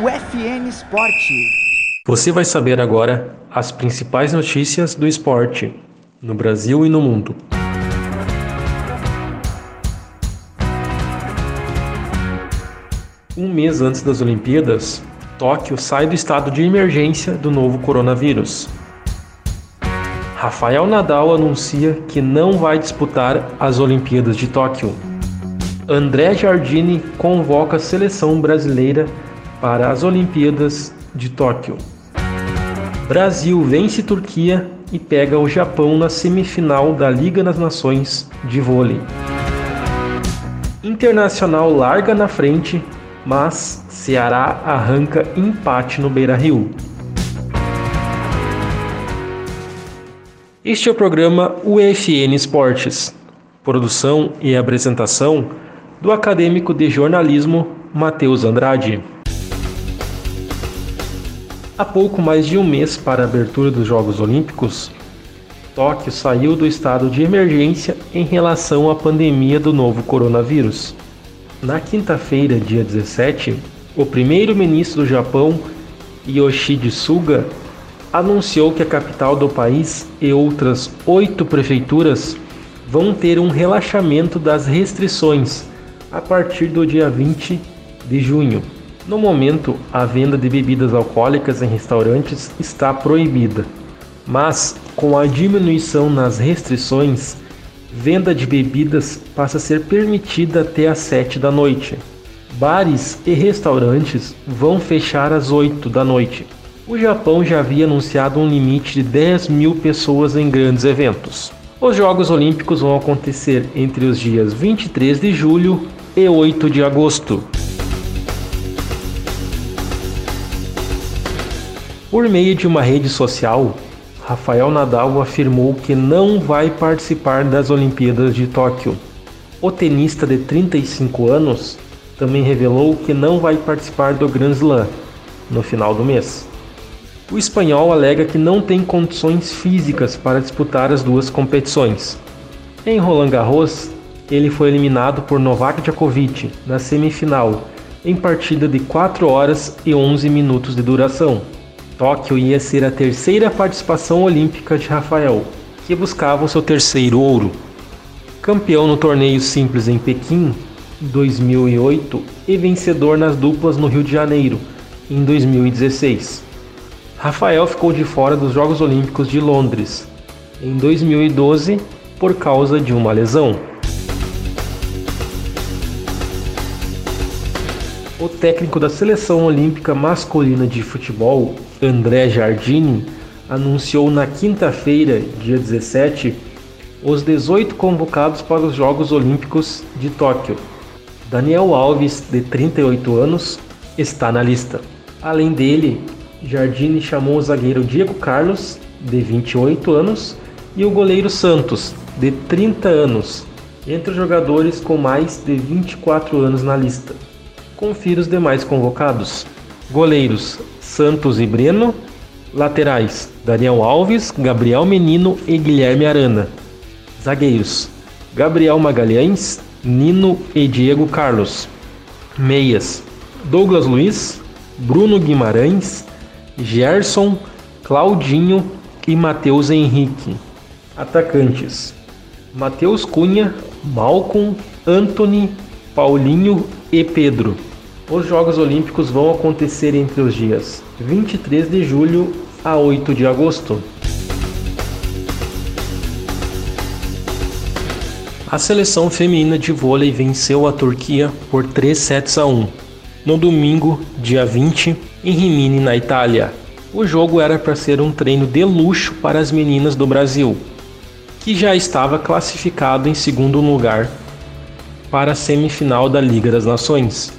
no FN Esporte. Você vai saber agora as principais notícias do esporte no Brasil e no mundo. Um mês antes das Olimpíadas, Tóquio sai do estado de emergência do novo coronavírus. Rafael Nadal anuncia que não vai disputar as Olimpíadas de Tóquio. André Jardine convoca a seleção brasileira para as Olimpíadas de Tóquio. Brasil vence Turquia e pega o Japão na semifinal da Liga das Nações de vôlei. Internacional larga na frente, mas Ceará arranca empate no Beira-Rio. Este é o programa UFN Esportes, produção e apresentação do acadêmico de jornalismo Matheus Andrade. Há pouco mais de um mês para a abertura dos Jogos Olímpicos, Tóquio saiu do estado de emergência em relação à pandemia do novo coronavírus. Na quinta-feira, dia 17, o primeiro-ministro do Japão, Yoshide Suga, anunciou que a capital do país e outras oito prefeituras vão ter um relaxamento das restrições a partir do dia 20 de junho. No momento, a venda de bebidas alcoólicas em restaurantes está proibida, mas com a diminuição nas restrições, venda de bebidas passa a ser permitida até às 7 da noite. Bares e restaurantes vão fechar às 8 da noite. O Japão já havia anunciado um limite de 10 mil pessoas em grandes eventos. Os Jogos Olímpicos vão acontecer entre os dias 23 de julho e 8 de agosto. Por meio de uma rede social, Rafael Nadal afirmou que não vai participar das Olimpíadas de Tóquio. O tenista de 35 anos também revelou que não vai participar do Grand Slam no final do mês. O espanhol alega que não tem condições físicas para disputar as duas competições. Em Roland Garros, ele foi eliminado por Novak Djokovic na semifinal, em partida de 4 horas e 11 minutos de duração. Tóquio ia ser a terceira participação olímpica de Rafael, que buscava o seu terceiro ouro. Campeão no torneio simples em Pequim, 2008, e vencedor nas duplas no Rio de Janeiro, em 2016. Rafael ficou de fora dos Jogos Olímpicos de Londres, em 2012, por causa de uma lesão. O técnico da seleção olímpica masculina de futebol, André Jardine, anunciou na quinta-feira, dia 17, os 18 convocados para os Jogos Olímpicos de Tóquio. Daniel Alves, de 38 anos, está na lista. Além dele, Jardine chamou o zagueiro Diego Carlos, de 28 anos, e o goleiro Santos, de 30 anos, entre os jogadores com mais de 24 anos na lista. Confira os demais convocados. Goleiros Santos e Breno. Laterais Daniel Alves, Gabriel Menino e Guilherme Arana. Zagueiros Gabriel Magalhães, Nino e Diego Carlos. Meias Douglas Luiz, Bruno Guimarães, Gerson, Claudinho e Matheus Henrique. Atacantes Matheus Cunha, Malcolm, Anthony, Paulinho e Pedro. Os Jogos Olímpicos vão acontecer entre os dias 23 de julho a 8 de agosto. A seleção feminina de vôlei venceu a Turquia por 3 sets a 1 no domingo, dia 20, em Rimini, na Itália. O jogo era para ser um treino de luxo para as meninas do Brasil, que já estava classificado em segundo lugar para a semifinal da Liga das Nações.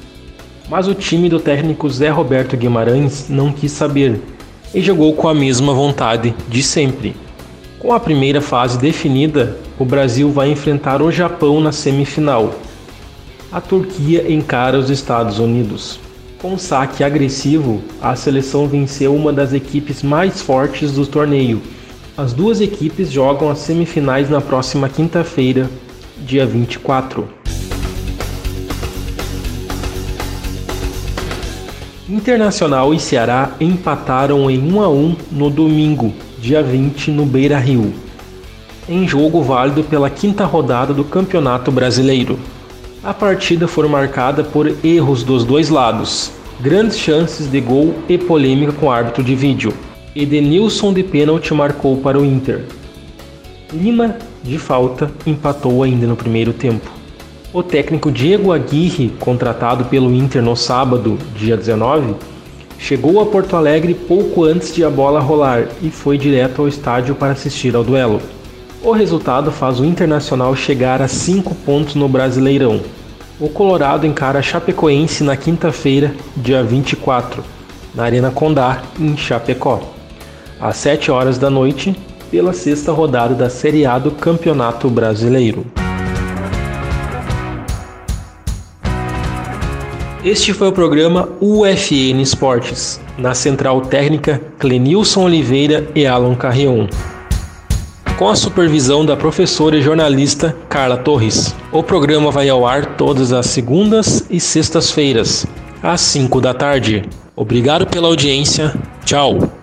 Mas o time do técnico Zé Roberto Guimarães não quis saber e jogou com a mesma vontade de sempre. Com a primeira fase definida, o Brasil vai enfrentar o Japão na semifinal. A Turquia encara os Estados Unidos. Com saque agressivo, a seleção venceu uma das equipes mais fortes do torneio. As duas equipes jogam as semifinais na próxima quinta-feira, dia 24. Internacional e Ceará empataram em 1 a 1 no domingo, dia 20, no Beira-Rio, em jogo válido pela quinta rodada do Campeonato Brasileiro. A partida foi marcada por erros dos dois lados, grandes chances de gol e polêmica com o árbitro de vídeo. Edenilson de pênalti marcou para o Inter. Lima, de falta, empatou ainda no primeiro tempo. O técnico Diego Aguirre, contratado pelo Inter no sábado, dia 19, chegou a Porto Alegre pouco antes de a bola rolar e foi direto ao estádio para assistir ao duelo. O resultado faz o Internacional chegar a 5 pontos no Brasileirão. O Colorado encara Chapecoense na quinta-feira, dia 24, na Arena Condá, em Chapecó, às 7 horas da noite, pela sexta rodada da Série A do Campeonato Brasileiro. Este foi o programa UFN Esportes, na central técnica Clenilson Oliveira e Alan Carrion com a supervisão da professora e jornalista Carla Torres. O programa vai ao ar todas as segundas e sextas-feiras, às 5 da tarde. Obrigado pela audiência. Tchau.